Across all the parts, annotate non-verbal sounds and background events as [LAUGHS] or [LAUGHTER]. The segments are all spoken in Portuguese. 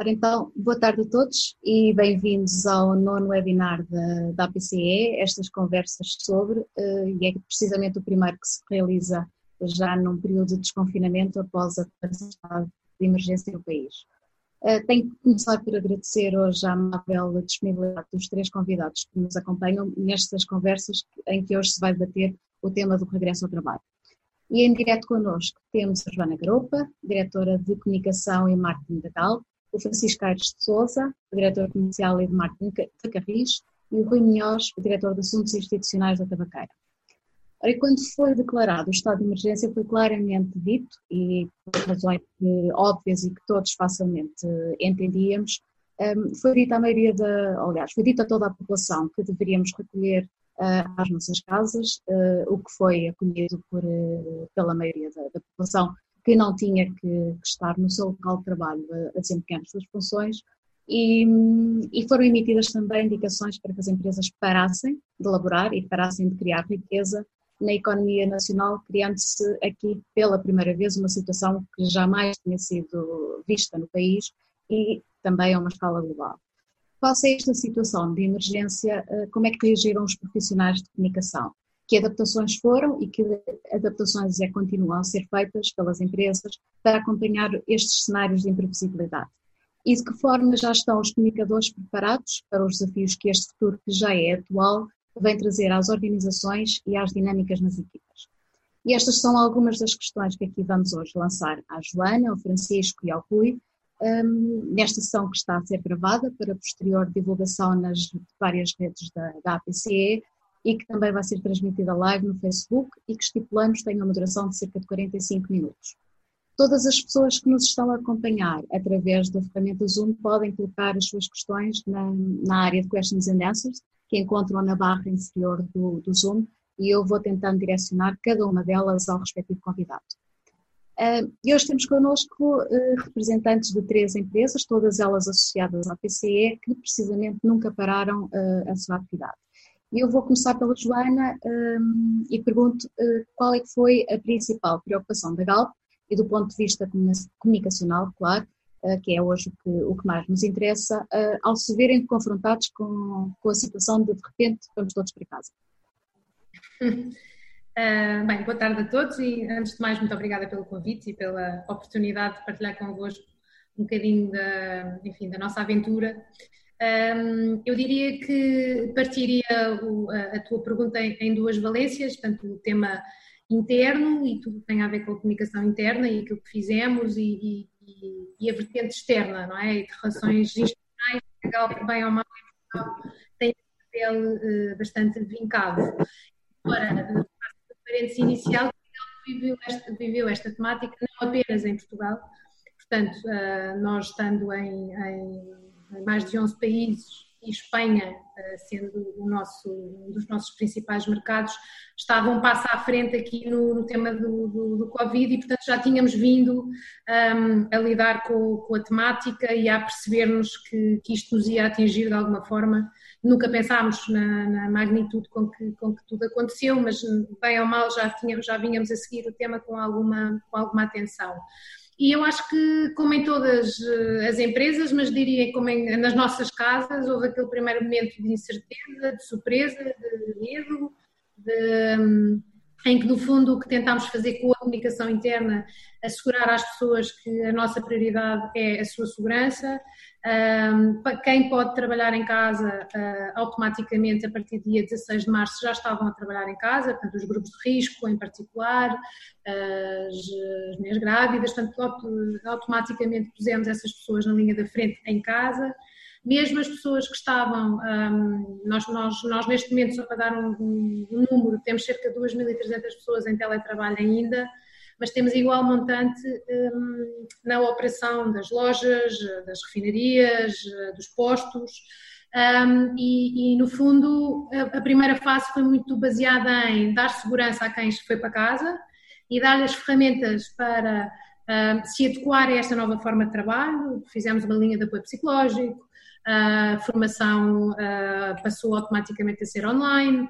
Ora então, boa tarde a todos e bem-vindos ao nono webinar da, da APCE, estas conversas sobre, uh, e é precisamente o primeiro que se realiza já num período de desconfinamento após a estado de emergência no país. Uh, tenho que começar por agradecer hoje a amável disponibilidade dos três convidados que nos acompanham nestas conversas em que hoje se vai debater o tema do regresso ao trabalho. E em direto connosco temos a Joana Garopa, diretora de Comunicação e Marketing da Galp, o Francisco Aires de Souza, diretor comercial e de marketing da Carris, e o Rui Munhoz, o diretor de Assuntos Institucionais da Tabaqueira. Ora, quando foi declarado o estado de emergência, foi claramente dito, e por razões óbvias e que todos facilmente entendíamos, hum, foi dito à maioria da, aliás, foi dito a toda a população que deveríamos recolher uh, às nossas casas, uh, o que foi acolhido por, pela maioria da, da população que não tinha que, que estar no seu local de trabalho a, a desempenhar as suas funções e, e, foram emitidas também indicações para que as empresas parassem de elaborar e parassem de criar riqueza na economia nacional, criando-se aqui pela primeira vez uma situação que jamais tinha sido vista no país e também a uma escala global. Face a esta situação de emergência, eh, como é que reagiram os profissionais de comunicação? Que adaptações foram e que adaptações é continuam a ser feitas pelas empresas para acompanhar estes cenários de imprevisibilidade. E de que forma já estão os comunicadores preparados para os desafios que este futuro, que já é atual, vem trazer às organizações e às dinâmicas nas equipas. E estas são algumas das questões que aqui vamos hoje lançar à Joana, ao Francisco e ao Rui, um, nesta sessão que está a ser gravada para posterior divulgação nas várias redes da, da APCE e que também vai ser transmitida live no Facebook e que estipulamos tenha uma duração de cerca de 45 minutos. Todas as pessoas que nos estão a acompanhar através da ferramenta Zoom podem colocar as suas questões na, na área de Questions and Answers, que encontram na barra inferior do, do Zoom, e eu vou tentando direcionar cada uma delas ao respectivo convidado. E hoje temos connosco uh, representantes de três empresas, todas elas associadas à PCE, que precisamente nunca pararam uh, a sua atividade. E eu vou começar pela Joana um, e pergunto uh, qual é que foi a principal preocupação da Galp e do ponto de vista comunicacional, claro, uh, que é hoje o que, o que mais nos interessa, uh, ao se verem confrontados com, com a situação de de repente vamos todos para casa. [LAUGHS] bem, boa tarde a todos e antes de mais muito obrigada pelo convite e pela oportunidade de partilhar convosco um bocadinho da, enfim, da nossa aventura um, eu diria que partiria o, a, a, tua pergunta em, em, duas valências, tanto o tema interno e tudo que tem a ver com a comunicação interna e aquilo que fizemos e, e, e a vertente externa, não é? E de relações institucionais, que bem ou mal tem um papel uh, bastante vincado. Agora, o parênteses inicial, viveu esta, viveu esta temática não apenas em Portugal, portanto, uh, nós estando em, em mais de 11 países e Espanha, eh, sendo nosso, um dos nossos principais mercados, estavam um passo à frente aqui no, no tema do, do, do, Covid e, portanto, já tínhamos vindo um, ehm, a lidar com, com, a temática e a percebermos que, que, isto nos ia atingir de alguma forma. Nunca pensámos na, na magnitude com que, com que, tudo aconteceu, mas bem ou mal já, tínhamos, já vínhamos a seguir o tema com alguma, com alguma atenção. E eu acho que, como em todas eh, as empresas, mas diria como em, nas nossas casas, houve aquele primeiro momento de incerteza, de surpresa, de medo, de, hum, em que, no fundo, o que tentámos fazer com a comunicação interna, assegurar às pessoas que a nossa prioridade é a sua segurança, quem pode trabalhar em casa, uh, automaticamente a partir do dia 16 de março já estavam a trabalhar em casa, portanto, os grupos de risco em particular, as, as mulheres grávidas, portanto, automaticamente pusemos essas pessoas na linha da frente em casa. Mesmo as pessoas que estavam, nós, nós, nós neste momento, só para dar um, um número, temos cerca de 2.300 pessoas em teletrabalho ainda, mas temos igual montante um, na operação das lojas, das refinarias, dos postos. Um, e, e, no fundo, a, a, primeira fase foi muito baseada em dar segurança a quem foi para casa e dar-lhe as ferramentas para um, se adequar a esta nova forma de trabalho. Fizemos uma linha de apoio psicológico, a formação uh, passou automaticamente a ser online,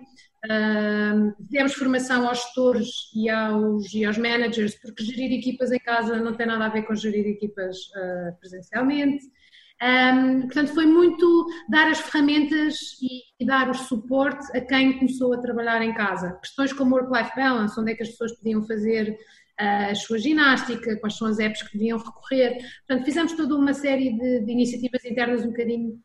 Demos formação aos gestores e aos, e aos managers, porque gerir equipas em casa não tem nada a ver com gerir equipas uh, presencialmente. Um, portanto, foi muito dar as ferramentas e, e, dar o suporte a quem começou a trabalhar em casa. Questões como work-life balance, onde é que as pessoas podiam fazer uh, a sua ginástica, quais são as apps que deviam recorrer. Portanto, fizemos toda uma série de, de iniciativas internas um bocadinho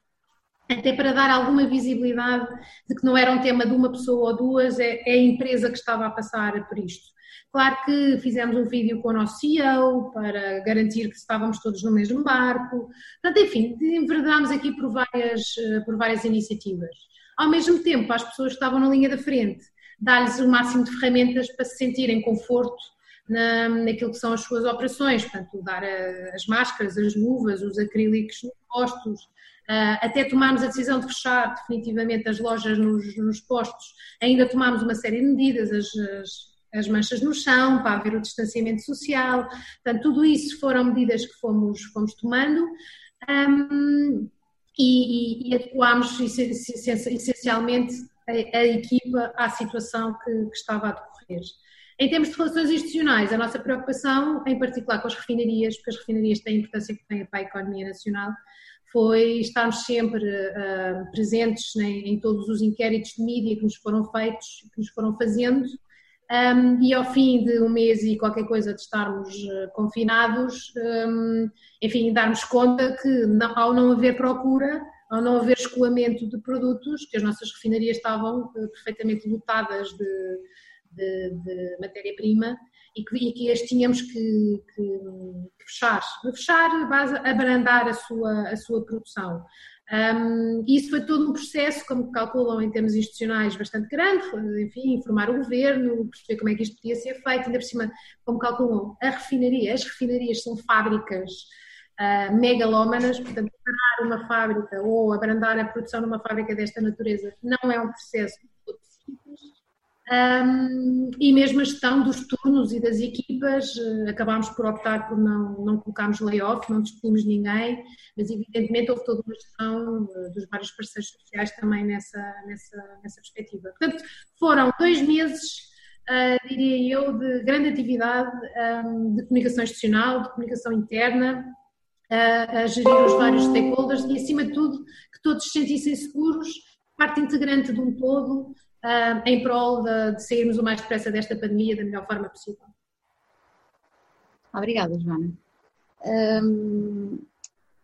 até para dar alguma visibilidade de que não era um tema de uma pessoa ou duas, é, é a empresa que estava a passar por isto. Claro que fizemos um vídeo com o nosso CEO para garantir que estávamos todos no mesmo barco. Portanto, enfim, enverdámos aqui por várias, eh, por várias iniciativas. Ao mesmo tempo, as pessoas que estavam na linha da frente, dar-lhes o máximo de ferramentas para se sentirem conforto na, naquilo que são as suas operações, portanto, dar as máscaras, as luvas, os acrílicos nos postos, uh, até tomarmos a decisão de fechar definitivamente as lojas nos, nos postos, ainda tomámos uma série de medidas, as, as as manchas no chão, para haver o distanciamento social. Portanto, tudo isso foram medidas que fomos, fomos tomando um, e, e, e essencialmente a, a, equipa à situação que, que estava a decorrer. Em termos de relações institucionais, a nossa preocupação, em particular com as refinarias, porque as refinarias têm importância que têm para a economia nacional, foi estarmos sempre uh, presentes em, todos os inquéritos de mídia que nos foram feitos, que nos foram fazendo, um, e ao fim de um mês e qualquer coisa de estarmos uh, confinados, um, enfim, darmos conta que não, ao não haver procura, ao não haver escoamento de produtos, que as nossas refinarias estavam uh, perfeitamente lotadas de, de, de matéria-prima e que, e que as tínhamos que, que, fechar, fechar, base, abrandar a sua, a sua produção. Um, isso foi todo um processo, como calculam em termos institucionais, bastante grande, enfim, informar o governo, perceber como é que isto podia ser feito, ainda por cima, como calculam, a refinaria, as refinarias são fábricas uh, megalómanas, portanto, parar uma fábrica ou abrandar a produção numa fábrica desta natureza não é um processo um, e mesmo a gestão dos turnos e das equipas, uh, acabámos por optar por não, não colocarmos layoff, não despedimos ninguém, mas evidentemente houve toda uma gestão uh, dos vários parceiros sociais também nessa, nessa, nessa perspectiva. Portanto, foram dois meses, uh, diria eu, de grande atividade um, de comunicação institucional, de comunicação interna, a gerir os vários stakeholders e, acima de tudo, que todos se sentissem seguros, parte integrante de um todo, uh, em prol de, de sairmos o mais depressa desta pandemia da melhor forma possível. Obrigada, Joana. Um,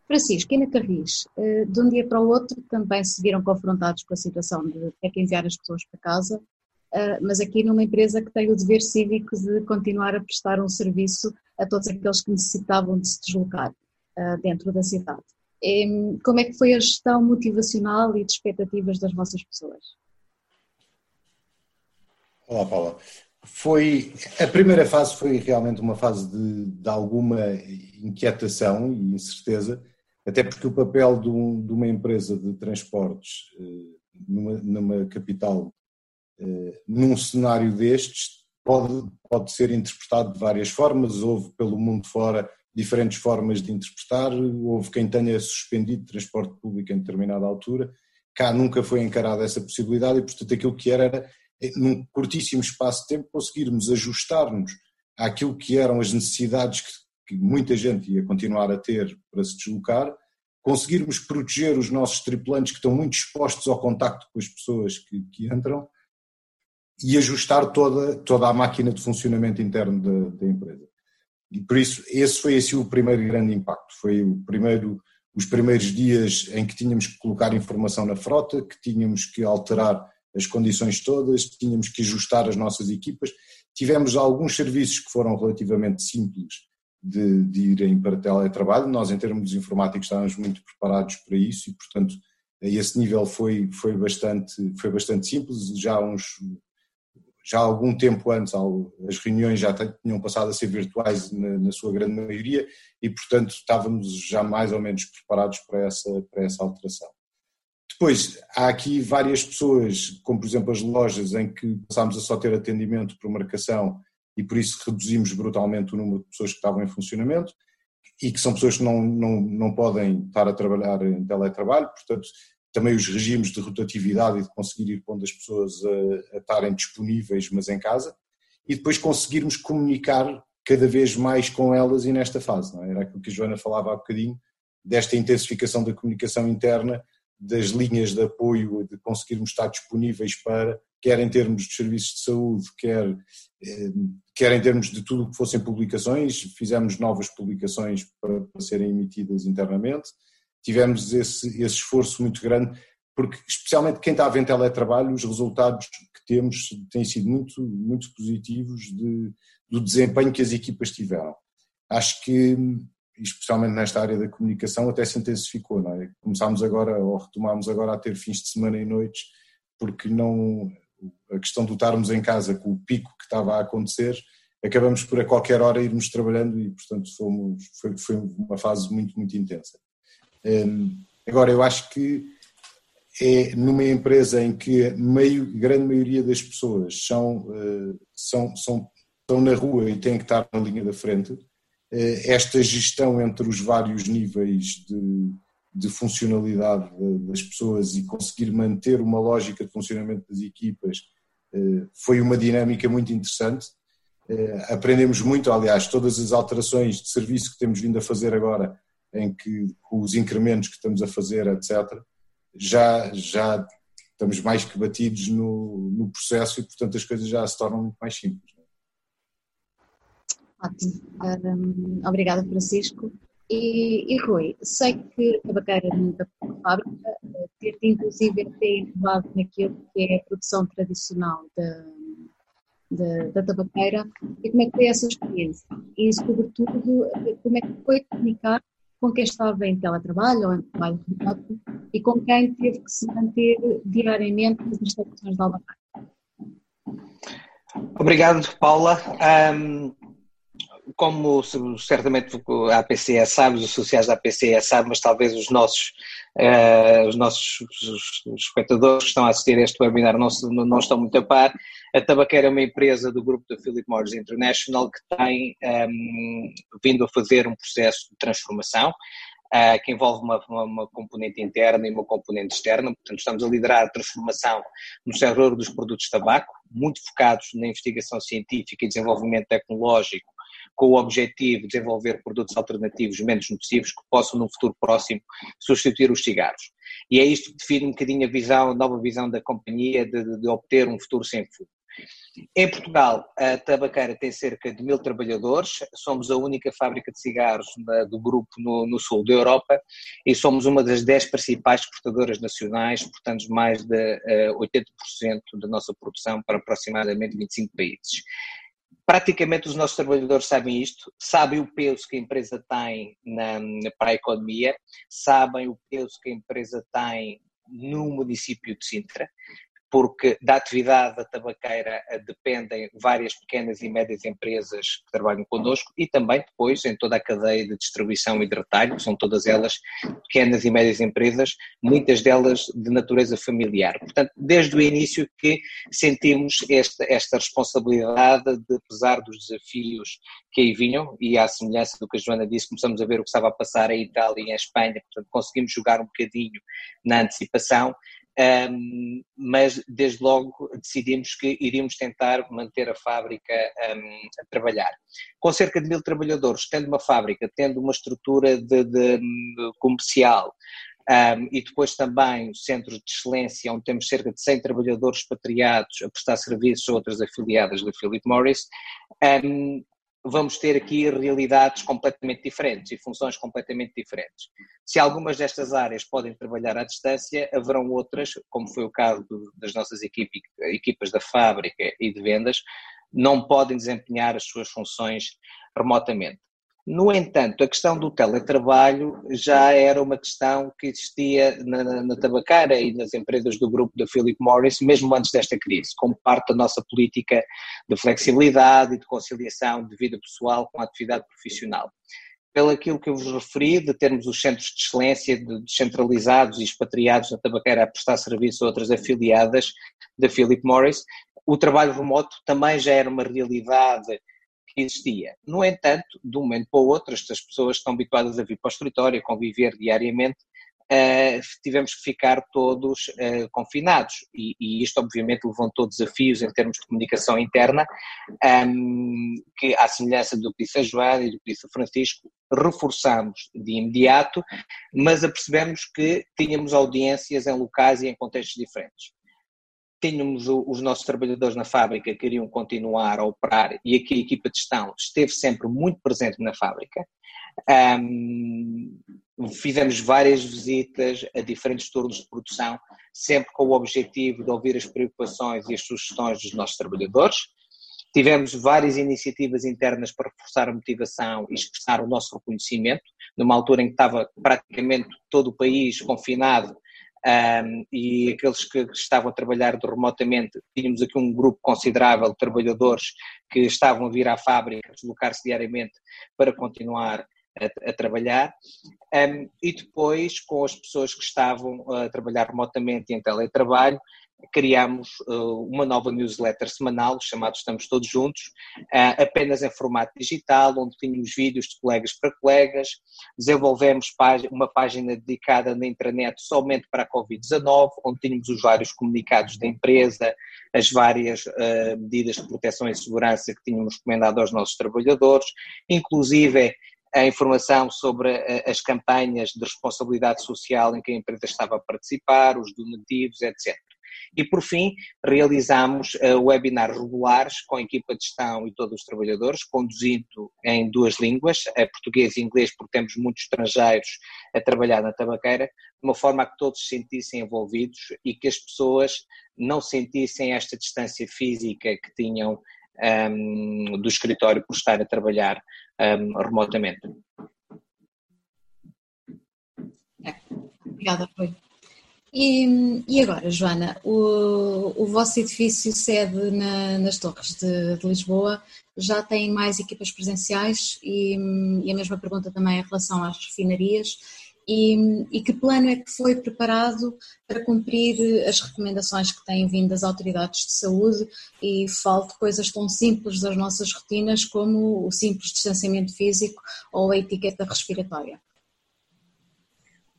Francisco, e na Carris, uh, de um dia para o outro também se viram confrontados com a situação de ter que enviar as pessoas para casa, uh, mas aqui numa empresa que tem o dever cívico de continuar a prestar um serviço a todos aqueles que necessitavam de se deslocar uh, dentro da cidade. E, como é que foi a gestão motivacional e de expectativas das vossas pessoas? Olá, Paula. Foi, a primeira fase foi realmente uma fase de, de alguma inquietação e incerteza, até porque o papel de, um, de uma empresa de transportes eh, numa, numa capital, eh, num cenário destes, pode, pode ser interpretado de várias formas. Houve pelo mundo fora diferentes formas de interpretar, houve quem tenha suspendido transporte público em determinada altura. Cá nunca foi encarada essa possibilidade e, portanto, aquilo que era era num curtíssimo espaço de tempo, conseguirmos ajustar-nos àquilo que eram as necessidades que, que, muita gente ia continuar a ter para se deslocar, conseguirmos proteger os nossos tripulantes que estão muito expostos ao contacto com as pessoas que, que entram e ajustar toda, toda a máquina de funcionamento interno da, da empresa. E por isso, esse foi assim o primeiro grande impacto. Foi o primeiro, os primeiros dias em que tínhamos que colocar informação na frota, que tínhamos que alterar as condições todas, tínhamos que ajustar as nossas equipas. Tivemos alguns serviços que foram relativamente simples de, de irem para teletrabalho. Nós, em termos informáticos, estávamos muito preparados para isso e, portanto, a esse nível foi, foi, bastante, foi bastante simples. Já, uns, já há algum tempo antes, as reuniões já tinham passado a ser virtuais na, na sua grande maioria e, portanto, estávamos já mais ou menos preparados para essa, para essa alteração. Depois, há aqui várias pessoas, como por exemplo as lojas, em que passámos a só ter atendimento por marcação e por isso reduzimos brutalmente o número de pessoas que estavam em funcionamento e que são pessoas que não, não, não podem estar a trabalhar em teletrabalho, portanto, também os regimes de rotatividade e de conseguir ir pondo as pessoas a, a estarem disponíveis, mas em casa, e depois conseguirmos comunicar cada vez mais com elas e nesta fase, não é? Era aquilo que a Joana falava há bocadinho, desta intensificação da comunicação interna, das linhas de apoio, de conseguirmos estar disponíveis para, quer em termos de serviços de saúde, quer, eh, quer em termos de tudo o que fossem publicações, fizemos novas publicações para, para serem emitidas internamente, tivemos esse, esse esforço muito grande, porque especialmente quem está a ver em teletrabalho, os resultados que temos têm sido muito, muito positivos de, do desempenho que as equipas tiveram. Acho que especialmente nesta área da comunicação, até se intensificou, não é? Começámos agora, ou retomámos agora a ter fins de semana e noites, porque não, a questão de estarmos em casa com o pico que estava a acontecer, acabamos por a qualquer hora irmos trabalhando e, portanto, fomos, foi, foi uma fase muito, muito intensa. Um, agora, eu acho que é numa empresa em que a meio, grande maioria das pessoas são, uh, são, são, estão na rua e têm que estar na linha da frente, esta gestão entre os vários níveis de, de funcionalidade das pessoas e conseguir manter uma lógica de funcionamento das equipas eh, foi uma dinâmica muito interessante. Eh, aprendemos muito, aliás, todas as alterações de serviço que temos vindo a fazer agora, em que com os incrementos que estamos a fazer, etc., já, já estamos mais que batidos no, no processo e, portanto, as coisas já se tornam muito mais simples. Ótimo. Um, obrigada, Francisco. E, e, Rui, sei que a Tabaqueira nunca foi fábrica, eh, ter-te inclusive até inovado naquilo que é a produção tradicional da, da, da tabaqueira e como é que foi essa experiência? E sobretudo, como é que foi comunicar com quem estava em teletrabalho ou em trabalho remoto e com quem teve que se manter diariamente nas instalações da Albacar? Obrigado, Paula. Um, como certamente a APCE sabe, os sociais da APCE sabem, mas talvez os nossos, uh, os nossos os espectadores que estão a assistir a este webinar não, não estão muito a par, a Tabaqueira é uma empresa do grupo da Philip Morris International que tem um, ehm, vindo a fazer um processo de transformação, uh, que envolve uma, uma, uma, componente interna e uma componente externa. Portanto, estamos a liderar a transformação no setor dos produtos de tabaco, muito focados na investigação científica e desenvolvimento tecnológico com o objetivo de desenvolver produtos alternativos menos nocivos que possam, no futuro próximo, substituir os cigarros. E é isto que define um bocadinho a visão, a nova visão da companhia de, de, obter um futuro sem fumo. Em Portugal, a tabaqueira tem cerca de mil trabalhadores, somos a única fábrica de cigarros do grupo no, no, sul da Europa e somos uma das dez principais exportadoras nacionais, portanto mais de uh, eh, 80% da nossa produção para aproximadamente 25 países praticamente os nossos trabalhadores sabem isto, sabem o peso que a empresa tem na, para a economia, sabem o peso que a empresa tem no município de Sintra, porque da atividade da tabaqueira eh, dependem várias pequenas e médias empresas que trabalham connosco e também depois em toda a cadeia de distribuição e de retalho, são todas elas pequenas e médias empresas, muitas delas de natureza familiar. Portanto, desde o início que sentimos esta, esta responsabilidade de, apesar dos desafios que aí vinham, e à semelhança do que a Joana disse, começamos a ver o que estava a passar em Itália e em Espanha, portanto conseguimos jogar um bocadinho na antecipação, um, mas desde logo decidimos que iríamos tentar manter a fábrica um, a trabalhar. Com cerca de mil trabalhadores, tendo uma fábrica, tendo uma estrutura de, de, comercial, um, e depois também centros de excelência, onde temos cerca de 100 trabalhadores expatriados a prestar serviços a outras afiliadas da Philip Morris, vamos ter aqui realidades completamente diferentes e funções completamente diferentes. Se algumas destas áreas podem trabalhar à distância, haverão outras, como foi o caso das nossas equipas da fábrica e de vendas, não podem desempenhar as suas funções remotamente. No entanto, a questão do teletrabalho já era uma questão que existia na, na tabacara e nas empresas do grupo da Philip Morris, mesmo antes desta crise, como parte da nossa política de flexibilidade e de conciliação de vida pessoal com a atividade profissional. Pelo aquilo que eu vos referi, de termos os centros de excelência descentralizados e expatriados na tabaqueira a prestar serviço a outras afiliadas da Philip Morris, o trabalho remoto também já era uma realidade que existia. No entanto, de um momento para o outro, estas pessoas estão habituadas a vir para o escritório, a conviver diariamente, uh, tivemos que ficar todos uh, confinados. E, e, isto, obviamente, levantou desafios em termos de comunicação interna, um, que, à semelhança do que disse a Joana e do que disse o Francisco, reforçamos de imediato, mas apercebemos que tínhamos audiências em locais e em contextos diferentes tínhamos os nossos trabalhadores na fábrica que queriam continuar a operar e aqui a equipa de gestão esteve sempre muito presente na fábrica. Um, fizemos várias visitas a diferentes turnos de produção, sempre com o objetivo de ouvir as preocupações e as sugestões dos nossos trabalhadores. Tivemos várias iniciativas internas para reforçar a motivação e expressar o nosso reconhecimento, numa altura em que estava praticamente todo o país confinado um, e aqueles que estavam a trabalhar remotamente, tínhamos aqui um grupo considerável de trabalhadores que estavam a vir à fábrica, deslocar-se diariamente para continuar a, a trabalhar, um, e depois com as pessoas que estavam a trabalhar remotamente em teletrabalho, criámos uh, uma nova newsletter semanal chamada Estamos Todos Juntos, uh, apenas em formato digital, onde tínhamos vídeos de colegas para colegas, desenvolvemos uma página dedicada na intranet somente para a Covid-19, onde tínhamos os vários comunicados da empresa, as várias uh, medidas de proteção e segurança que tínhamos recomendado aos nossos trabalhadores, inclusive a informação sobre as campanhas de responsabilidade social em que a empresa estava a participar, os donativos, etc. E, por fim, realizamos uh, webinars regulares com a equipa de gestão e todos os trabalhadores, conduzindo em duas línguas, português e inglês, porque temos muitos estrangeiros a trabalhar na tabaqueira, de uma forma a que todos se sentissem envolvidos e que as pessoas não sentissem esta distância física que tinham um, ehm, do escritório por estar a trabalhar um, ehm, remotamente. Obrigada, foi. E, e agora, Joana, o, o vosso edifício sede na, nas Torres de, de, Lisboa já tem mais equipas presenciais e, e, a mesma pergunta também em relação às refinarias. E, e, que plano é que foi preparado para cumprir as recomendações que têm vindo das autoridades de saúde e falo de coisas tão simples das nossas rotinas como o simples distanciamento físico ou a etiqueta respiratória?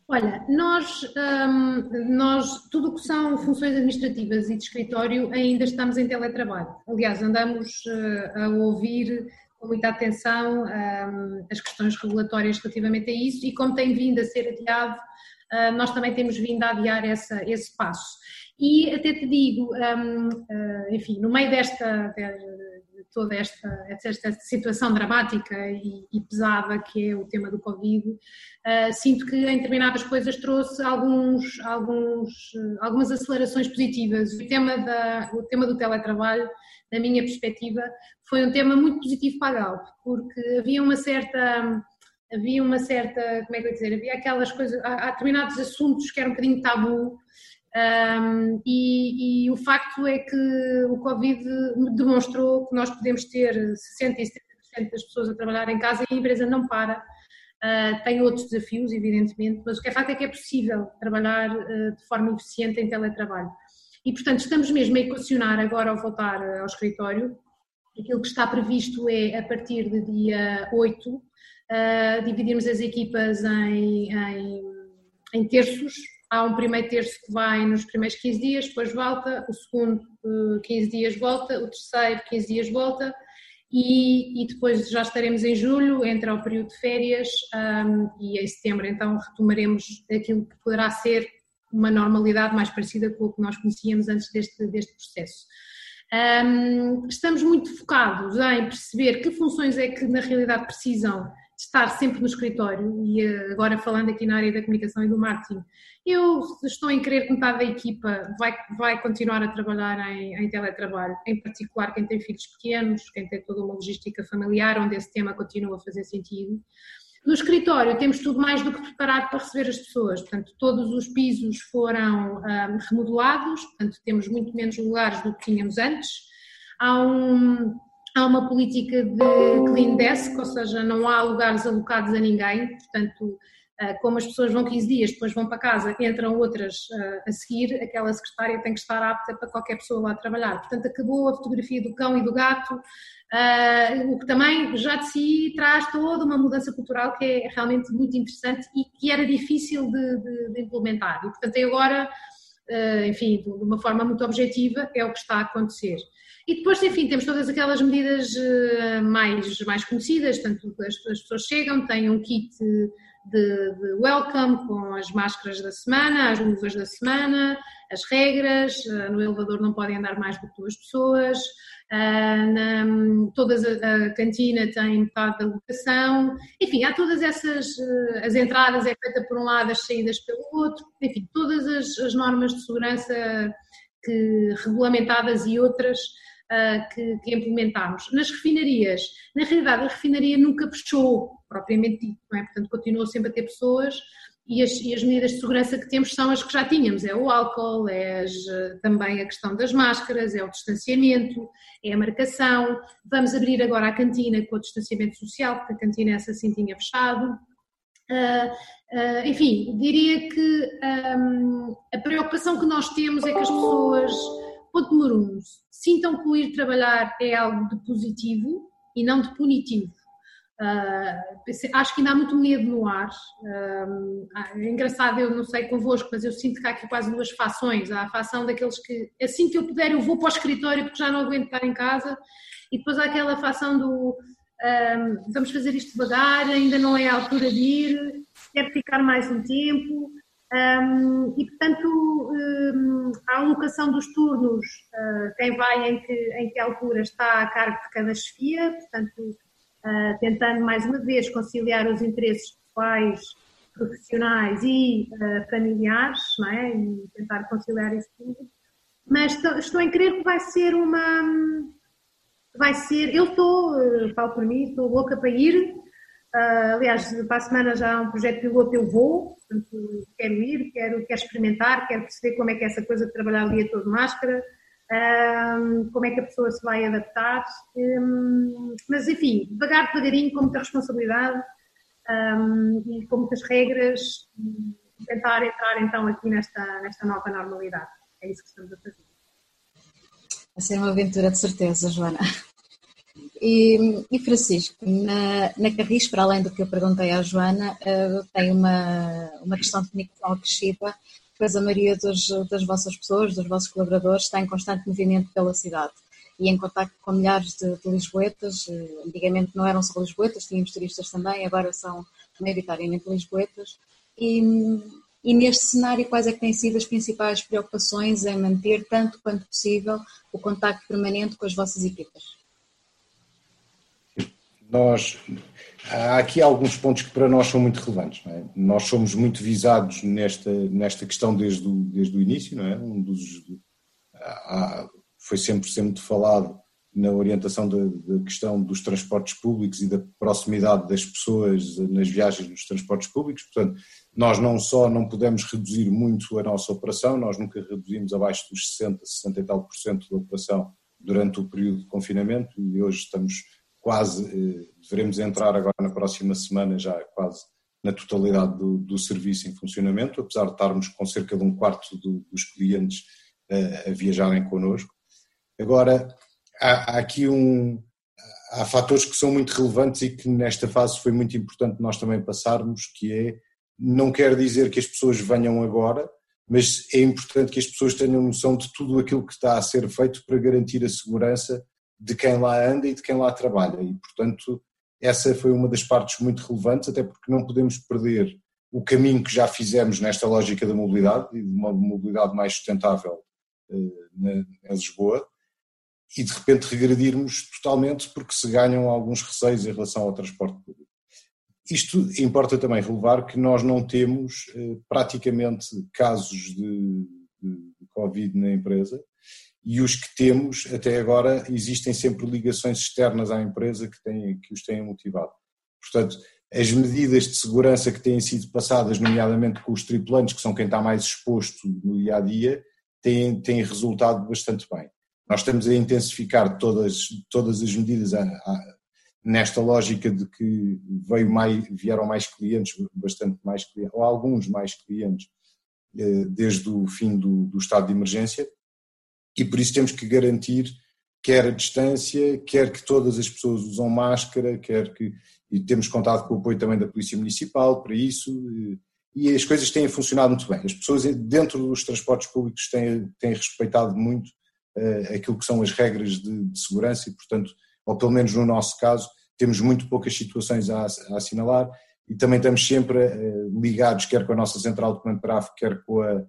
Olha, nós, um, nós tudo o que são funções administrativas e de escritório ainda estamos em teletrabalho. Aliás, andamos uh, a ouvir com muita atenção um, as questões regulatórias relativamente a isso e como tem vindo a ser adiado, uh, nós também temos vindo a adiar essa, esse passo. E até te digo, um, uh, enfim, no meio desta, toda esta, esta situação dramática e, e, pesada que é o tema do Covid, uh, sinto que em determinadas coisas trouxe alguns, alguns, algumas acelerações positivas. O tema, da, o tema do teletrabalho, na minha perspectiva, foi um tema muito positivo para a Galp, porque havia uma certa havia uma certa, como é que eu ia dizer, havia aquelas coisas, há, determinados assuntos que eram um bocadinho tabu um, e, e, o facto é que o Covid demonstrou que nós podemos ter 60% e 70% das pessoas a trabalhar em casa e a empresa não para. Uh, tem outros desafios, evidentemente, mas o que é facto é que é possível trabalhar uh, de forma eficiente em teletrabalho. E, portanto, estamos mesmo a equacionar agora ao voltar ao escritório. Aquilo que está previsto é, a partir de dia 8, uh, ah, dividirmos as equipas em, em, em terços, há um primeiro terço que vai nos primeiros 15 dias, depois volta, o segundo 15 eh, dias volta, o terceiro 15 dias volta. E, e depois já estaremos em julho, entra o período de férias um, e em setembro então retomaremos aquilo que poderá ser uma normalidade mais parecida com o que nós conhecíamos antes deste, deste processo. Um, estamos muito focados em perceber que funções é que na realidade precisam estar sempre no escritório e eh, agora falando aqui na área da comunicação e do marketing, eu estou em crer que metade da equipa vai, vai continuar a trabalhar em, em, teletrabalho, em particular quem tem filhos pequenos, quem tem toda uma logística familiar, onde esse tema continua a fazer sentido. No escritório temos tudo mais do que preparado para receber as pessoas, portanto todos os pisos foram um, remodelados, portanto temos muito menos lugares do que tínhamos antes. Há um, há uma política de clean desk, ou seja, não há lugares alocados a ninguém, portanto como as pessoas vão 15 dias, depois vão para casa, entram outras a seguir, aquela secretária tem que estar apta para qualquer pessoa lá trabalhar. Portanto, acabou a fotografia do cão e do gato, o que também já de si traz toda uma mudança cultural que é realmente muito interessante e que era difícil de, de, de implementar. E, portanto, agora, enfim, de uma forma muito objetiva, é o que está a acontecer. E depois, enfim, temos todas aquelas medidas mais, mais conhecidas, tanto as, as pessoas chegam, têm um kit de, de, welcome com as máscaras da semana, as luvas da semana, as regras, eh, no elevador não podem andar mais do que duas pessoas, eh, na, todas a, a, cantina tem metade da locação, enfim, há todas essas, eh, as entradas é feita por um lado, as saídas pelo outro, enfim, todas as, as normas de segurança que, regulamentadas e outras que, que implementámos. Nas refinarias, na realidade a refinaria nunca fechou, propriamente dito, é? Portanto, continuou sempre a ter pessoas e as, e as, medidas de segurança que temos são as que já tínhamos, é o álcool, é as, também a questão das máscaras, é o distanciamento, é a marcação. Vamos abrir agora a cantina com o distanciamento social, porque a cantina essa sim tinha fechado. Uh, uh, enfim, diria que um, a preocupação que nós temos é que as pessoas Ponto número um, sintam que o ir trabalhar é algo de positivo e não de punitivo. Uh, acho que ainda há muito medo no ar. Uh, é engraçado, eu não sei convosco, mas eu sinto que há aqui quase duas fações. Há a fação daqueles que, assim que eu puder, eu vou para o escritório porque já não aguento estar em casa, e depois há aquela fação do vamos fazer isto devagar, ainda não é a altura de ir, quero ficar mais um tempo. Um, e, portanto, um, a alocação dos turnos, uh, quem vai em que, em que altura está a cargo de cada chefia, portanto, uh, tentando mais uma vez conciliar os interesses pessoais, profissionais e uh, familiares, não é? E tentar conciliar isso tudo. Mas estou, estou em crer que vai ser uma. Vai ser. Eu estou, falo por mim, estou louca para ir. Uh, aliás, para a semana já há um projeto piloto, eu vou, portanto, quero ir, quero, quero experimentar, quero perceber como é que é essa coisa de trabalhar o dia todo máscara, como é que a pessoa se vai adaptar. Um, mas, enfim, devagar, devagarinho, com muita responsabilidade um, e com muitas regras, tentar entrar então aqui nesta, nesta nova normalidade. É isso que estamos a fazer. Vai ser uma aventura de certeza, Joana. E, e Francisco, na, na Carris, para além do que eu perguntei à Joana, uh, tem uma, uma questão de comunicação acrescida, pois a maioria dos, das vossas pessoas, dos vossos colaboradores, está em constante movimento pela cidade e em contato com milhares de, de lisboetas. Uh, antigamente não eram só lisboetas, tínhamos turistas também, agora são maioritariamente lisboetas. E, e neste cenário, quais é que têm sido as principais preocupações em manter, tanto quanto possível, o contacto permanente com as vossas equipas? Nós há aqui alguns pontos que para nós são muito relevantes. É? Nós somos muito visados nesta, nesta questão desde o, desde o início, não é? Um dos, há, foi sempre, sempre falado na orientação da, da, questão dos transportes públicos e da proximidade das pessoas nas viagens nos transportes públicos. Portanto, nós não só não podemos reduzir muito a nossa operação, nós nunca reduzimos abaixo dos 60, 60 e tal por cento da operação durante o período de confinamento e hoje estamos quase, eh, devemos entrar agora na próxima semana já quase na totalidade do, do serviço em funcionamento, apesar de estarmos com cerca de um quarto do, dos clientes a, eh, a viajarem connosco. Agora, há, há, aqui um, há fatores que são muito relevantes e que nesta fase foi muito importante nós também passarmos, que é, não quer dizer que as pessoas venham agora, mas é importante que as pessoas tenham noção de tudo aquilo que está a ser feito para garantir a segurança de quem lá anda e de quem lá trabalha. E, portanto, essa foi uma das partes muito relevantes, até porque não podemos perder o caminho que já fizemos nesta lógica da mobilidade e de uma mobilidade mais sustentável eh, em Lisboa e de repente regredirmos totalmente porque se ganham alguns receios em relação ao transporte público. Isto importa também relevar que nós não temos eh, praticamente casos de, de Covid na empresa e os que temos até agora existem sempre ligações externas à empresa que, têm, que os têm motivado. Portanto, as medidas de segurança que têm sido passadas, nomeadamente com os tripulantes, que são quem está mais exposto no dia a dia, têm, têm resultado bastante bem. Nós estamos a intensificar todas, todas as medidas a, a, nesta lógica de que veio mais, vieram mais clientes, bastante mais clientes, ou alguns mais clientes, eh, desde o fim do, do estado de emergência, e por isso temos que garantir quer a distância, quer que todas as pessoas usam máscara, quer que. E temos contado com o apoio também da Polícia Municipal para isso, e as coisas têm funcionado muito bem. As pessoas dentro dos transportes públicos têm, têm respeitado muito uh, aquilo que são as regras de, de, segurança e, portanto, ou pelo menos no nosso caso, temos muito poucas situações a, a assinalar e também estamos sempre uh, ligados, quer com a nossa central de comando de tráfego, quer com, a,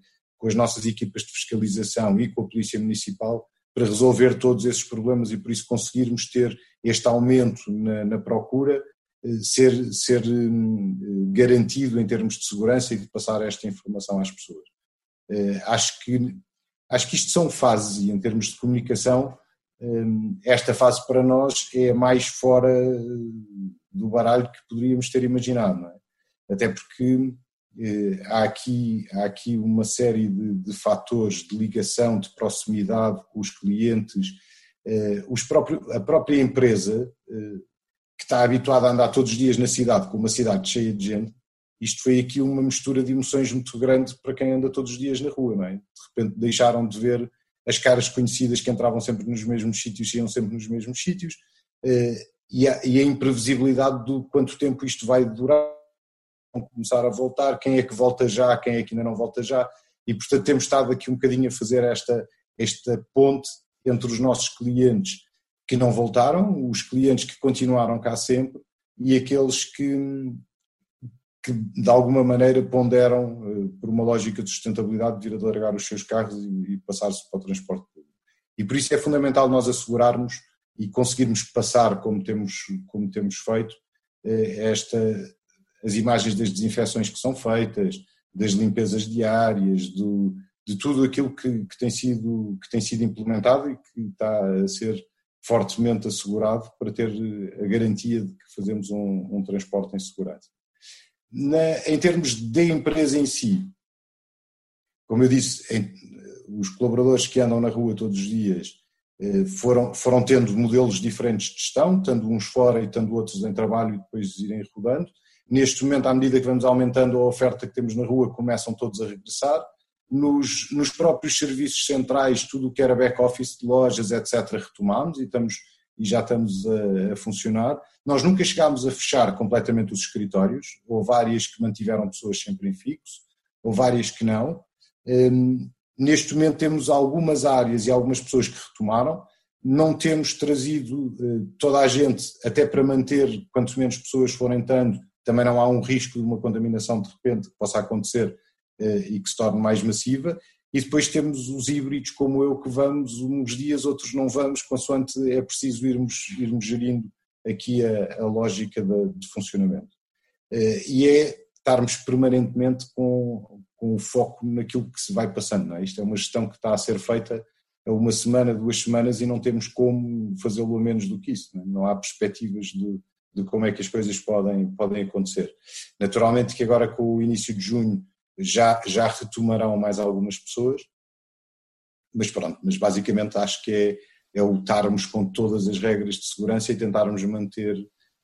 com as nossas equipas de fiscalização e com a Polícia Municipal, para resolver todos esses problemas e por isso conseguirmos ter este aumento na, na procura eh, ser, ser hum, garantido em termos de segurança e de passar esta informação às pessoas. Eh, acho que, acho que isto são fases e em termos de comunicação, hum, esta fase para nós é mais fora eh, do baralho que poderíamos ter imaginado, é? Até porque há aqui, há aqui uma série de, de fatores de ligação, de proximidade com os clientes, os próprios, a própria empresa que está habituado a andar todos os dias na cidade, com uma cidade cheia de gente, isto foi aqui uma mistura de emoções muito grande para quem anda todos os dias na rua, não é? De repente deixaram de ver as caras conhecidas que entravam sempre nos mesmos sítios e iam sempre nos mesmos sítios, eh, e a, e a imprevisibilidade do quanto tempo isto vai durar, começar a voltar, quem é que volta já, quem é que ainda não volta já, e portanto temos estado aqui um bocadinho a fazer esta, esta ponte entre os nossos clientes que não voltaram, os clientes que continuaram cá sempre e aqueles que, que de alguma maneira ponderam, eh, por uma lógica de sustentabilidade, de vir a largar os seus carros e, e passar-se para o transporte público. E por isso é fundamental nós assegurarmos e conseguirmos passar, como temos, como temos feito, eh, esta, as imagens das desinfecções que são feitas, das limpezas diárias, do, de tudo aquilo que, que, tem sido, que tem sido implementado e que está a ser fortemente assegurado para ter eh, a garantia de que fazemos um, um transporte em segurança. Na, em termos da empresa em si, como eu disse, em, os colaboradores que andam na rua todos os dias eh, foram, foram tendo modelos diferentes de gestão, estando uns fora e estando outros em trabalho e depois irem rodando. Neste momento, à medida que vamos aumentando a oferta que temos na rua, começam todos a regressar nos, nos próprios serviços centrais, tudo o que era back-office de lojas, etc., retomamos e, estamos, e já estamos a, a, funcionar. Nós nunca chegámos a fechar completamente os escritórios, ou várias que mantiveram pessoas sempre em fixo, ou várias que não. Um, neste momento temos algumas áreas e algumas pessoas que retomaram, não temos trazido uh, toda a gente, até para manter quanto menos pessoas forem entrando, também não há um risco de uma contaminação de repente que possa acontecer eh, e que se torne mais massiva. E depois temos os híbridos como eu, que vamos uns dias, outros não vamos, consoante é preciso irmos, irmos gerindo aqui a, a lógica de, de, funcionamento. Eh, e é estarmos permanentemente com, com o foco naquilo que se vai passando. Não é? Isto é uma gestão que está a ser feita a uma semana, duas semanas e não temos como fazê-lo a menos do que isso. Não, é? não há perspectivas de, de, como é que as coisas podem, podem acontecer. Naturalmente que agora com o início de junho já, já retomarão mais algumas pessoas, mas pronto, mas basicamente acho que é, é lutarmos com todas as regras de segurança e tentarmos manter,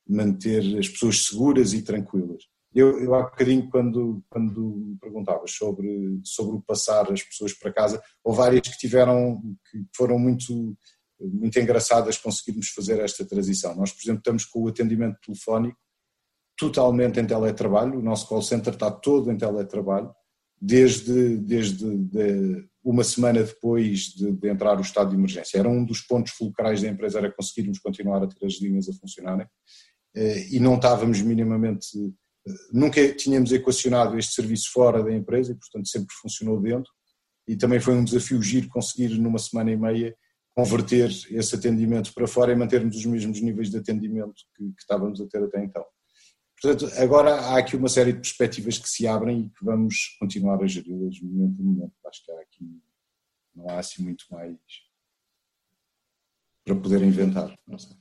manter as pessoas seguras e tranquilas. Eu, eu há bocadinho, quando, quando me perguntavas sobre, sobre o passar as pessoas para casa, houve várias que tiveram, que foram muito, muito engraçadas conseguirmos fazer esta transição. Nós, por exemplo, estamos com o atendimento telefónico totalmente em teletrabalho, o nosso call center está todo em teletrabalho, desde, desde de uma semana depois de, de, entrar o estado de emergência. Era um dos pontos fulcrais da empresa, era conseguirmos continuar a ter as linhas a funcionarem eh, e não estávamos minimamente, eh, nunca tínhamos equacionado este serviço fora da empresa e portanto sempre funcionou dentro e também foi um desafio giro conseguir numa semana e meia converter esse atendimento para fora e mantermos os mesmos níveis de atendimento que, que estávamos a ter até então. Portanto, agora há aqui uma série de perspectivas que se abrem e que vamos continuar a geri-las momento a momento. Acho que há aqui, não há assim muito mais para poder inventar. Não sei.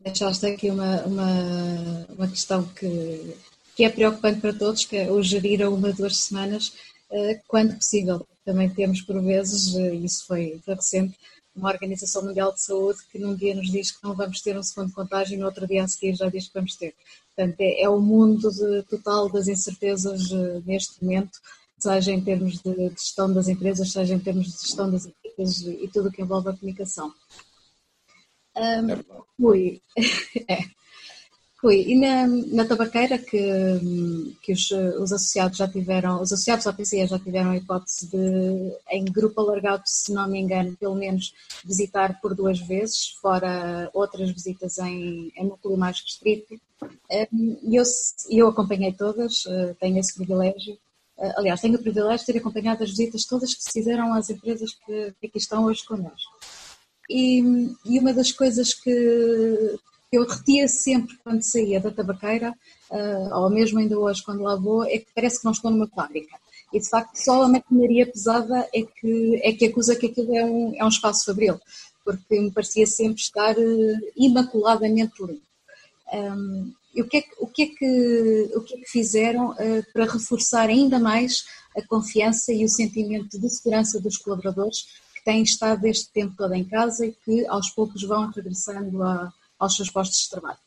Deixaste aqui uma, uma, uma questão que, que é preocupante para todos, que é o gerir a uma, duas semanas, eh, quando possível. Também temos, por vezes, eh, isso foi recente, uma Organização Mundial de Saúde que num dia nos diz que não vamos ter um segundo contágio e no outro dia a seguir já diz que vamos ter. Portanto, é, é o mundo de, total das incertezas uh, neste momento, seja em termos de, de, gestão das empresas, seja em termos de gestão das equipas e, tudo o que envolve a comunicação. Um, é [LAUGHS] é. Fui. E na, na tabaqueira que, que os, os associados já tiveram, os associados à PCE já tiveram a hipótese de, em grupo alargado, se não me engano, pelo menos visitar por duas vezes, fora outras visitas em, em núcleo mais restrito. E eu, eu acompanhei todas, eh, tenho esse privilégio. Eh, aliás, tenho o privilégio de ter acompanhado as visitas todas que se fizeram às empresas que, que aqui estão hoje connosco. E, e, uma das coisas que, eu retia sempre quando saía da tabaqueira, uh, ou mesmo ainda hoje quando lá vou, é que parece que não estou numa fábrica. E de facto só a maquinaria pesada é que, é que acusa que aquilo é um, é um espaço fabril, porque me parecia sempre estar uh, imaculadamente limpo. Um, e o que, é que, o, que é que, o que é que fizeram uh, para reforçar ainda mais a confiança e o sentimento de segurança dos colaboradores que têm estado este tempo todo em casa e que aos poucos vão regressando a, aos seus postos de trabalho.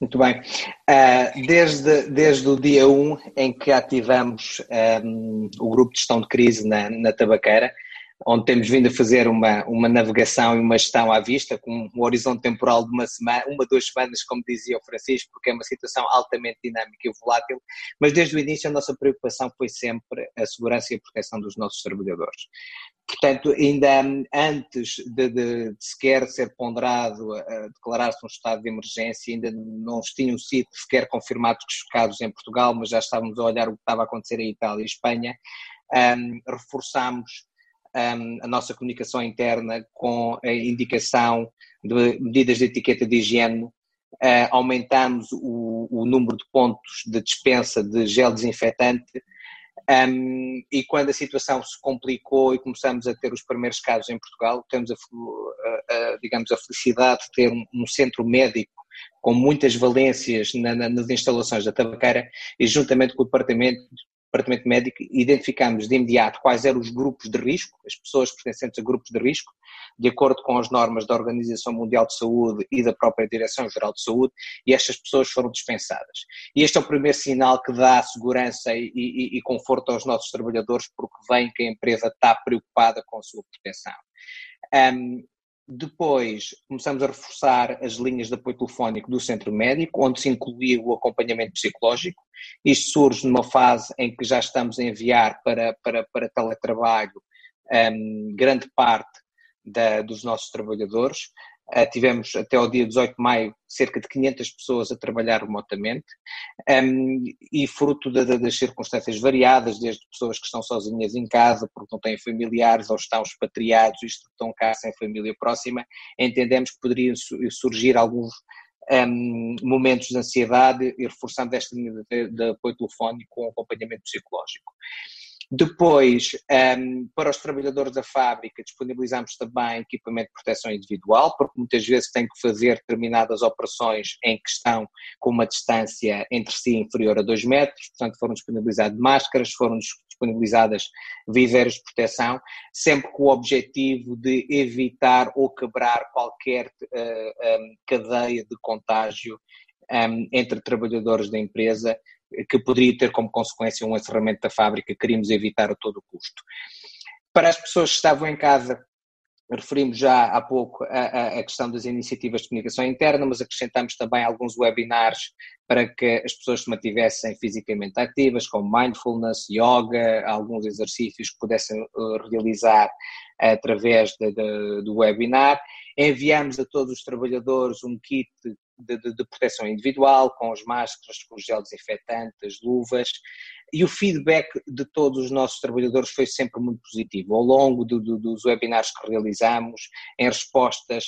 Muito bem. Uh, desde, desde o dia 1 em que ativamos um, o grupo de gestão de crise na, na tabaqueira, onde temos vindo a fazer uma, uma navegação e uma gestão à vista, com um horizonte temporal de uma semana, uma, duas semanas, como dizia o Francisco, porque é uma situação altamente dinâmica e volátil, mas desde o início a nossa preocupação foi sempre a segurança e a proteção dos nossos trabalhadores. Portanto, ainda antes de, de, de sequer ser ponderado declarar-se um estado de emergência, ainda não tinham sido sequer confirmados os casos em Portugal, mas já estávamos a olhar o que estava a acontecer em Itália e Espanha, um, reforçámos um, a nossa comunicação interna com a indicação de medidas de etiqueta de higiene, uh, aumentamos o, o, número de pontos de dispensa de gel desinfetante um, e quando a situação se complicou e começamos a ter os primeiros casos em Portugal, temos a, a, a digamos, a felicidade de ter um, um centro médico com muitas valências na, na, nas instalações da tabaqueira e juntamente com o departamento departamento médico, identificamos de imediato quais eram os grupos de risco, as pessoas pertencentes a grupos de risco, de acordo com as normas da Organização Mundial de Saúde e da própria Direção-Geral de Saúde, e estas pessoas foram dispensadas. E este é o primeiro sinal que dá segurança e, e, e conforto aos nossos trabalhadores, porque vem que a empresa está preocupada com a sua proteção. Um, depois começamos a reforçar as linhas de apoio telefónico do centro médico, onde se incluía o acompanhamento psicológico. Isto surge numa fase em que já estamos a enviar para, para, para teletrabalho um, grande parte da, dos nossos trabalhadores. Uh, tivemos até ao dia 18 de maio cerca de 500 pessoas a trabalhar remotamente um, e fruto das circunstâncias variadas, desde pessoas que estão sozinhas em casa porque não têm familiares ou estão expatriados e estão cá sem família próxima, entendemos que poderiam surgir alguns um, momentos de ansiedade e reforçando esta linha de, de apoio telefónico com acompanhamento psicológico. Depois, um, para os trabalhadores da fábrica, disponibilizamos também equipamento de proteção individual, porque muitas vezes têm que fazer determinadas operações em que estão com uma distância entre si inferior a 2 metros, portanto foram disponibilizadas máscaras, foram disponibilizadas viseiras de proteção, sempre com o objetivo de evitar ou quebrar qualquer uh, um, cadeia de contágio um, entre trabalhadores da empresa que poderia ter como consequência um encerramento da fábrica, queríamos evitar a todo custo. Para as pessoas que estavam em casa, referimos já há pouco a, a, questão das iniciativas de comunicação interna, mas acrescentamos também alguns webinars para que as pessoas se mantivessem fisicamente ativas, como mindfulness, yoga, alguns exercícios que pudessem uh, realizar através de, de, do webinar. Enviamos a todos os trabalhadores um kit de, de, de, proteção individual, com as máscaras, com os gel desinfetantes, as luvas, e o feedback de todos os nossos trabalhadores foi sempre muito positivo. Ao longo do, do, dos webinars que realizamos, em respostas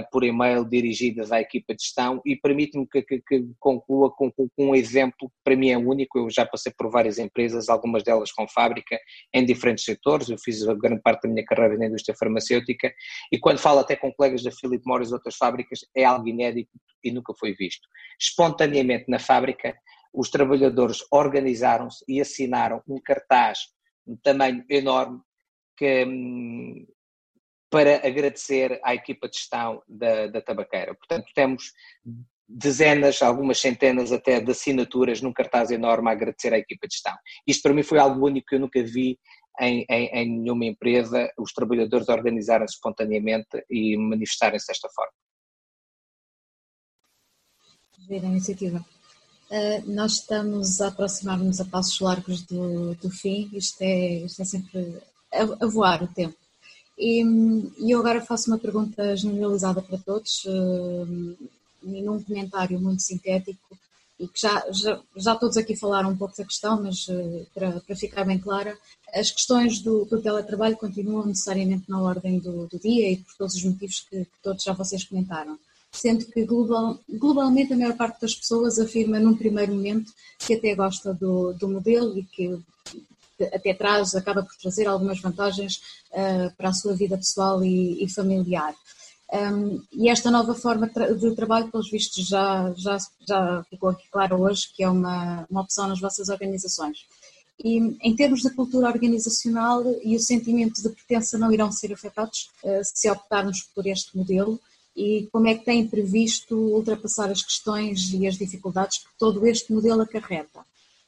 por e-mail dirigidas à equipa de gestão, e permite-me que, que, que, conclua com, com, um exemplo que para mim é único. Eu já passei por várias empresas, algumas delas com fábrica, em diferentes setores. Eu fiz a grande parte da minha carreira na indústria farmacêutica, e quando falo até com colegas da Philip Morris e outras fábricas, é algo inédito e nunca foi visto. Espontaneamente na fábrica, os trabalhadores organizaram-se e assinaram um cartaz, um tamanho enorme, que, hum, para agradecer à equipa de gestão da, da tabaqueira. Portanto, temos dezenas, algumas centenas até de assinaturas num cartaz enorme a agradecer à equipa de gestão. Isto para mim foi algo único que eu nunca vi em, em, em nenhuma empresa, os trabalhadores organizarem-se espontaneamente e manifestarem-se desta forma. Ver a iniciativa. Uh, nós estamos a aproximar-nos a passos largos do, do fim, isto é, isto é sempre a, a voar o tempo. E, e, eu agora faço uma pergunta generalizada para todos. Uh, num comentário muito sintético e que já, já, já todos aqui falaram um pouco da questão, mas uh, para, para ficar bem clara, as questões do, do, teletrabalho continuam necessariamente na ordem do, do dia e por todos os motivos que, que, todos já vocês comentaram. Sendo que global, globalmente a maior parte das pessoas afirma num primeiro momento que até gosta do, do modelo e que até traz, acaba por trazer algumas vantagens uh, para a sua vida pessoal e, e familiar. Um, e esta nova forma de trabalho, pelos vistos, já, já, já ficou aqui claro hoje que é uma, uma opção nas vossas organizações. E em termos de cultura organizacional e o sentimento de pertença não irão ser afetados uh, se optarmos por este modelo e como é que têm previsto ultrapassar as questões e as dificuldades que todo este modelo acarreta.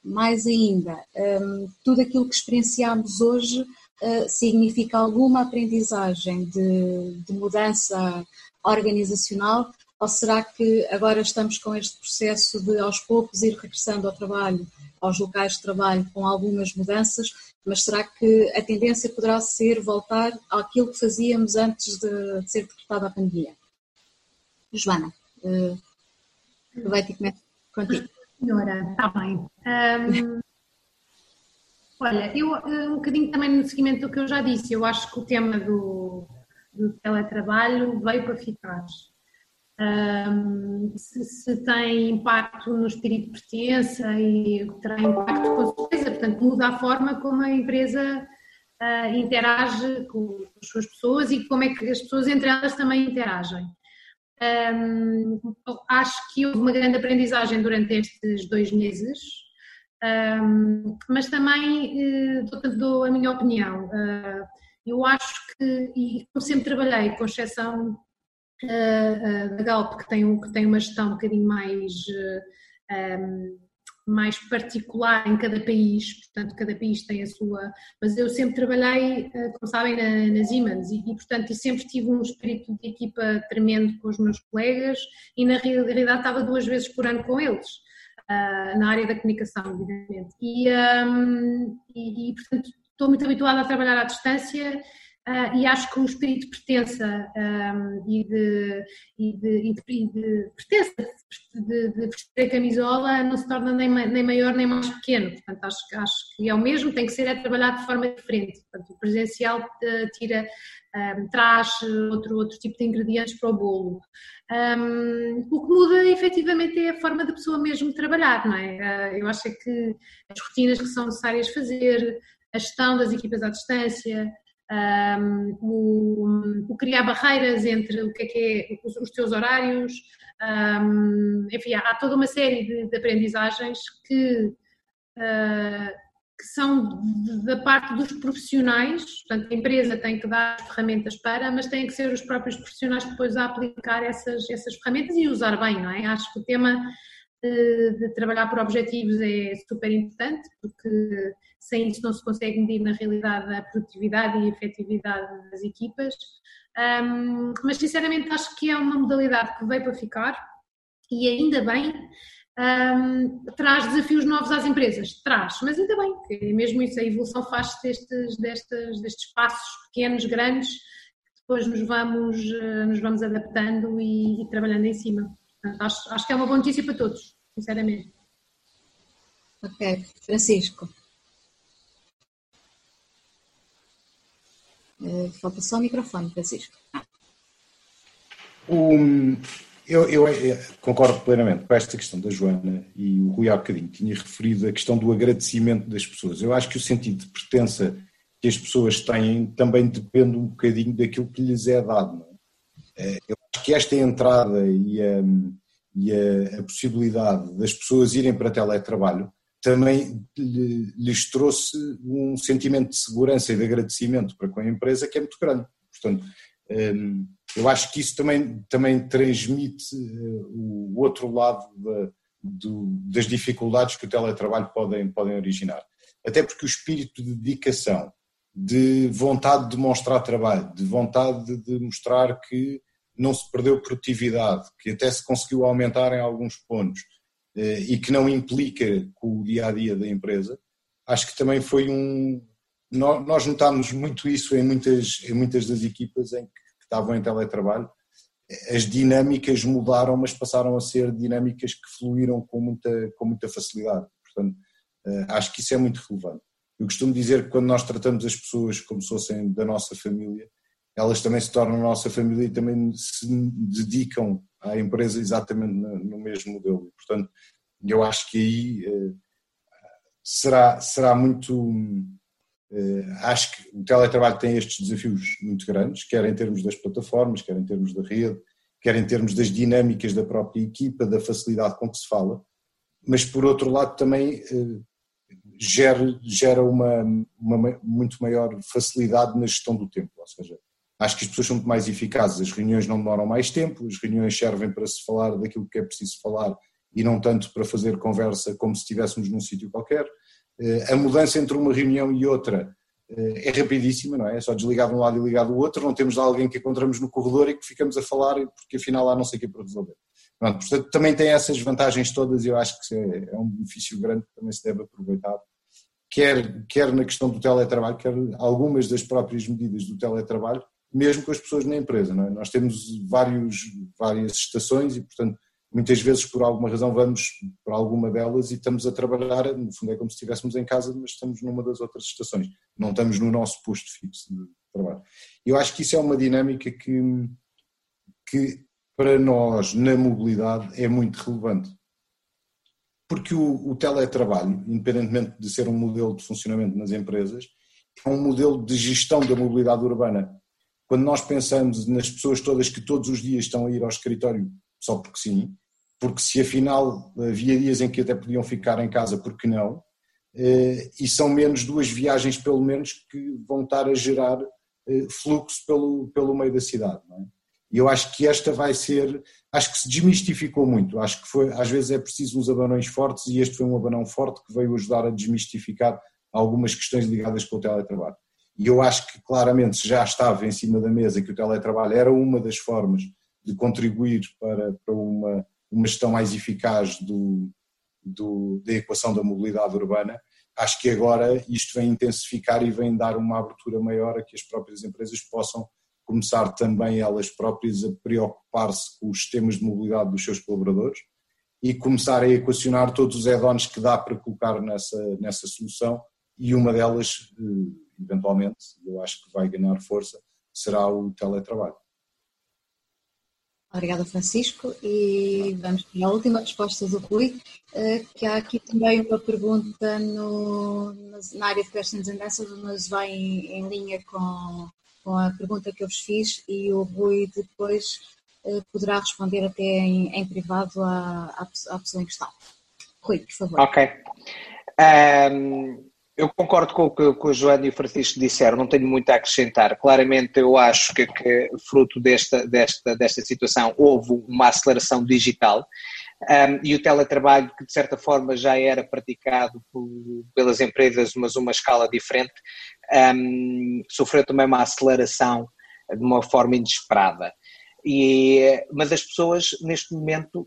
Mais ainda, um, tudo aquilo que experienciamos hoje uh, significa alguma aprendizagem de, de mudança organizacional ou será que agora estamos com este processo de aos poucos ir regressando ao trabalho, aos locais de trabalho com algumas mudanças, mas será que a tendência poderá ser voltar àquilo que fazíamos antes de, de ser decretada a pandemia? Joana, uh, aproveita e começa contigo. Senhora, está bem. Um, olha, eu um bocadinho também no seguimento do que eu já disse, eu acho que o tema do, do teletrabalho veio para ficar. Um, se, se, tem impacto no espírito de pertença e terá impacto com certeza, portanto muda a forma como a empresa uh, interage com as suas pessoas e como é que as pessoas entre elas também interagem. Um, acho que houve uma grande aprendizagem durante estes dois meses, um, mas também uh, dou, dou, a minha opinião. Uh, eu acho que, e como sempre trabalhei, com exceção uh, da Galp, que tem, que tem uma gestão um bocadinho mais um, mais particular em cada país, portanto, cada país tem a sua. Mas eu sempre trabalhei, eh, como sabem, na, nas Siemens e, e, portanto, e sempre tive um espírito de equipa tremendo com os meus colegas e, na realidade, estava duas vezes por ano com eles. Uh, na área da comunicação, evidentemente. E, um, e, e, portanto, estou muito habituada a trabalhar à distância Uh, e acho que o espírito de pertença um, e, de, e, de, e, de, e de pertença, de, de vestir a camisola, não se torna nem, nem maior nem mais pequeno. Portanto, acho, acho que é o mesmo, tem que ser é trabalhar de forma diferente. Portanto, o presencial uh, tira, um, traz outro, outro tipo de ingredientes para o bolo. Um, o que muda efetivamente é a forma da pessoa mesmo trabalhar, não é? Uh, eu acho é que as rotinas que são necessárias fazer, a gestão das equipas à distância, um, o, o, criar barreiras entre o que é, que é os, os teus horários, um, enfim, há, toda uma série de, de aprendizagens que, uh, que são da parte dos profissionais, portanto a empresa tem que dar ferramentas para, mas têm que ser os próprios profissionais depois a aplicar essas, essas ferramentas e usar bem, não é? Acho que o tema de, de trabalhar por objetivos é super importante, porque sem isso não se consegue medir na realidade a produtividade e a efetividade das equipas. Um, mas sinceramente acho que é uma modalidade que veio para ficar e ainda bem um, traz desafios novos às empresas, traz, mas ainda bem, que mesmo isso, a evolução faz destes, destes, destes passos pequenos, grandes, depois nos vamos, eh, nos vamos adaptando e, e trabalhando em cima. Portanto, acho, acho que é uma boa notícia para todos, sinceramente. Ok, Francisco. Eh, falta só o microfone, Francisco. Um, eu, eu, eu, concordo plenamente com esta questão da Joana e o Rui há bocadinho tinha referido a questão do agradecimento das pessoas. Eu acho que o sentido de pertença que as pessoas têm também depende um bocadinho daquilo que lhes é dado. É? Eh, eu acho que esta entrada e, a, e a, a possibilidade das pessoas irem para teletrabalho também lhes trouxe um sentimento de segurança e de agradecimento para com a empresa que é muito grande. Portanto, Hum, eu acho que isso também, também transmite eh, o outro lado da, do, das dificuldades que o teletrabalho podem, podem originar. Até porque o espírito de dedicação, de vontade de mostrar trabalho, de vontade de, mostrar que não se perdeu produtividade, que até se conseguiu aumentar em alguns pontos eh, e que não implica com o dia a dia da empresa, acho que também foi um. Nós notámos muito isso em muitas, em muitas das equipas em que estavam em teletrabalho. As dinâmicas mudaram, mas passaram a ser dinâmicas que fluíram com muita, com muita facilidade. Portanto, eh, acho que isso é muito relevante. Eu costumo dizer que quando nós tratamos as pessoas como se fossem da nossa família, elas também se tornam nossa família e também se dedicam à empresa exatamente no mesmo modelo. Portanto, eu acho que aí eh, será, será muito. Eh, acho que o teletrabalho tem estes desafios muito grandes, quer em termos das plataformas, quer em termos da rede, quer em termos das dinâmicas da própria equipa, da facilidade com que se fala, mas por outro lado também eh, gera, gera uma, uma muito maior facilidade na gestão do tempo, ou seja, acho que as pessoas são muito mais eficazes, as reuniões não demoram mais tempo, as reuniões servem para se falar daquilo que é preciso falar e não tanto para fazer conversa como se estivéssemos num sítio qualquer. Eh, a mudança entre uma reunião e outra eh, é rapidíssima, não é? É só desligar de um lado e ligar do outro, não temos alguém que encontramos no corredor e que ficamos a falar porque afinal há não sei o que para resolver. Pronto, portanto, também tem essas vantagens todas e eu acho que é, é um benefício grande que também se deve aproveitar, quer, quer na questão do teletrabalho, quer algumas das próprias medidas do teletrabalho, mesmo com as pessoas na empresa. É? Nós temos vários, várias estações e, portanto, muitas vezes por alguma razão vamos para alguma delas e estamos a trabalhar, no fundo é como se estivéssemos em casa, mas estamos numa das outras estações, não estamos no nosso posto fixo de trabalho. Eu acho que isso é uma dinâmica que, que para nós na mobilidade é muito relevante. Porque o, o teletrabalho, independentemente de ser um modelo de funcionamento nas empresas, é um modelo de gestão da mobilidade urbana. Quando nós pensamos nas pessoas todas que todos os dias estão a ir ao escritório só porque sim, porque se afinal havia dias em que até podiam ficar em casa, porque não? Eh, e são menos duas viagens, pelo menos, que vão estar a gerar eh, fluxo pelo, pelo meio da cidade. É? E eu acho que esta vai ser, acho que se desmistificou muito, acho que foi, às vezes é preciso uns abanões fortes e este foi um abanão forte que veio ajudar a desmistificar algumas questões ligadas com o teletrabalho. E eu acho que claramente já estava em cima da mesa que o teletrabalho era uma das formas de contribuir para, para uma uma gestão mais eficaz do, do, da equação da mobilidade urbana, acho que agora isto vem intensificar e vem dar uma abertura maior a que as próprias empresas possam começar também elas próprias a preocupar-se com os sistemas de mobilidade dos seus colaboradores e começar a equacionar todos os add-ons que dá para colocar nessa, nessa solução e uma delas, eh, eventualmente, eu acho que vai ganhar força, será o teletrabalho. Obrigada, Francisco. E vamos para a última resposta do Rui, eh, que há aqui também uma pergunta no, na área de questions and answers, mas vai em, em linha com, com, a pergunta que eu vos fiz e o Rui depois eh, poderá responder até em, em privado à, à, pessoa em questão. Rui, por favor. Ok. Um, eu concordo com o que, o Joana e o Francisco disseram, não tenho muito a acrescentar. Claramente, eu acho que, que fruto desta, desta, desta situação houve uma aceleração digital um, e o teletrabalho, que de certa forma já era praticado por, pelas empresas, mas uma escala diferente, um, sofreu também uma aceleração de uma forma inesperada. E, mas as pessoas, neste momento,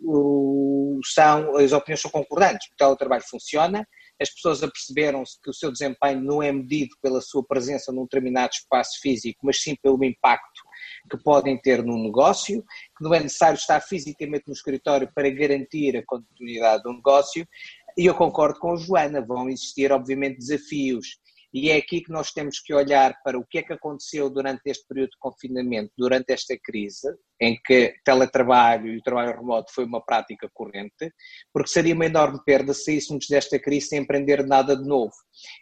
são, as opiniões são concordantes. O teletrabalho funciona, as pessoas aperceberam-se que o seu desempenho não é medido pela sua presença num determinado espaço físico, mas sim pelo impacto que podem ter no negócio, que não é necessário estar fisicamente no escritório para garantir a continuidade do negócio. E eu concordo com a Joana, vão existir, obviamente, desafios e é aqui que nós temos que olhar para o que é que aconteceu durante este período de confinamento, durante esta crise, em que teletrabalho e o trabalho remoto foi uma prática corrente, porque seria uma enorme perda se saíssemos desta crise sem aprender nada de novo.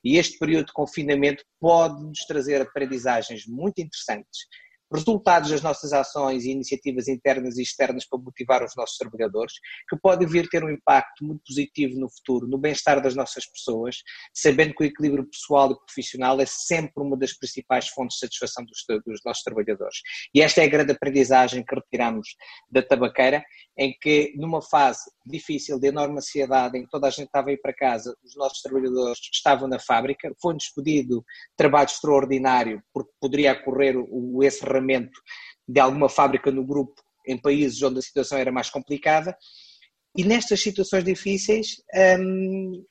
E este período de confinamento pode nos trazer aprendizagens muito interessantes resultados das nossas ações e iniciativas internas e externas para motivar os nossos trabalhadores, que pode vir ter um impacto muito positivo no futuro, no bem-estar das nossas pessoas, sabendo que o equilíbrio pessoal e profissional é sempre uma das principais fontes de satisfação dos, dos nossos trabalhadores. E esta é a grande aprendizagem que retiramos da tabaqueira, em que numa fase difícil, de enorme ansiedade, em que toda a gente estava a ir para casa, os nossos trabalhadores estavam na fábrica, foi-nos pedido trabalho extraordinário, porque poderia ocorrer o encerramento de alguma fábrica no grupo em países onde a situação era mais complicada, e nestas situações difíceis hum,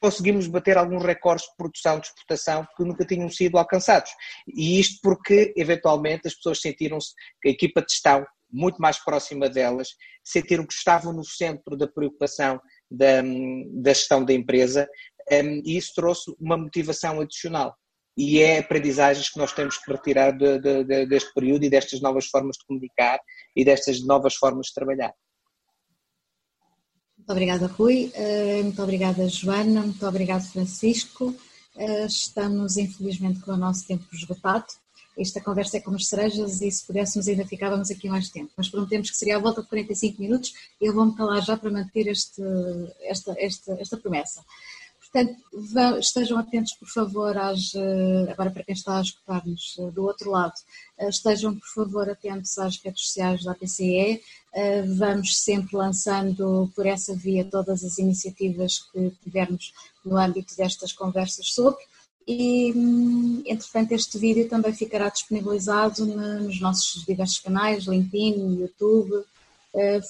conseguimos bater alguns recordes de produção, de exportação que nunca tinham sido alcançados. E isto porque, eventualmente, as pessoas sentiram-se que a equipa de gestão, muito mais próxima delas, sentiram que estavam no centro da preocupação da, da gestão da empresa um, e isso trouxe uma motivação adicional. E é aprendizagens que nós temos que retirar de, de, de, deste período e destas novas formas de comunicar e destas novas formas de trabalhar. Muito obrigada, Rui. Eh, muito obrigada, Joana. Muito obrigado, Francisco. Eh, estamos, infelizmente, com o nosso tempo esgotado. Esta conversa é como as cerejas e se pudéssemos ainda ficávamos aqui mais tempo. Mas prometemos que seria a volta de 45 minutos eu vou-me calar já para manter este, esta, esta, esta promessa. Portanto, estejam atentos, por favor, às, eh, agora para quem está a escutar-nos eh, do outro lado, eh, estejam, por favor, atentos às redes sociais da PCE. Vamos sempre lançando por essa via todas as iniciativas que tivermos no âmbito destas conversas sobre. E, hum, entretanto, este vídeo também ficará disponibilizado nos nossos diversos canais, LinkedIn, YouTube,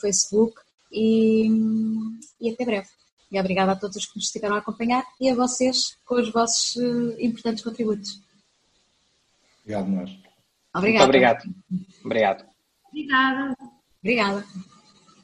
Facebook e, hum, e até breve. E obrigada a todos os que nos estiveram a acompanhar e a vocês com os vossos uh, importantes contributos. Obrigado, nós. Obrigado. Muito obrigado. Obrigado. Obrigada. Obrigada.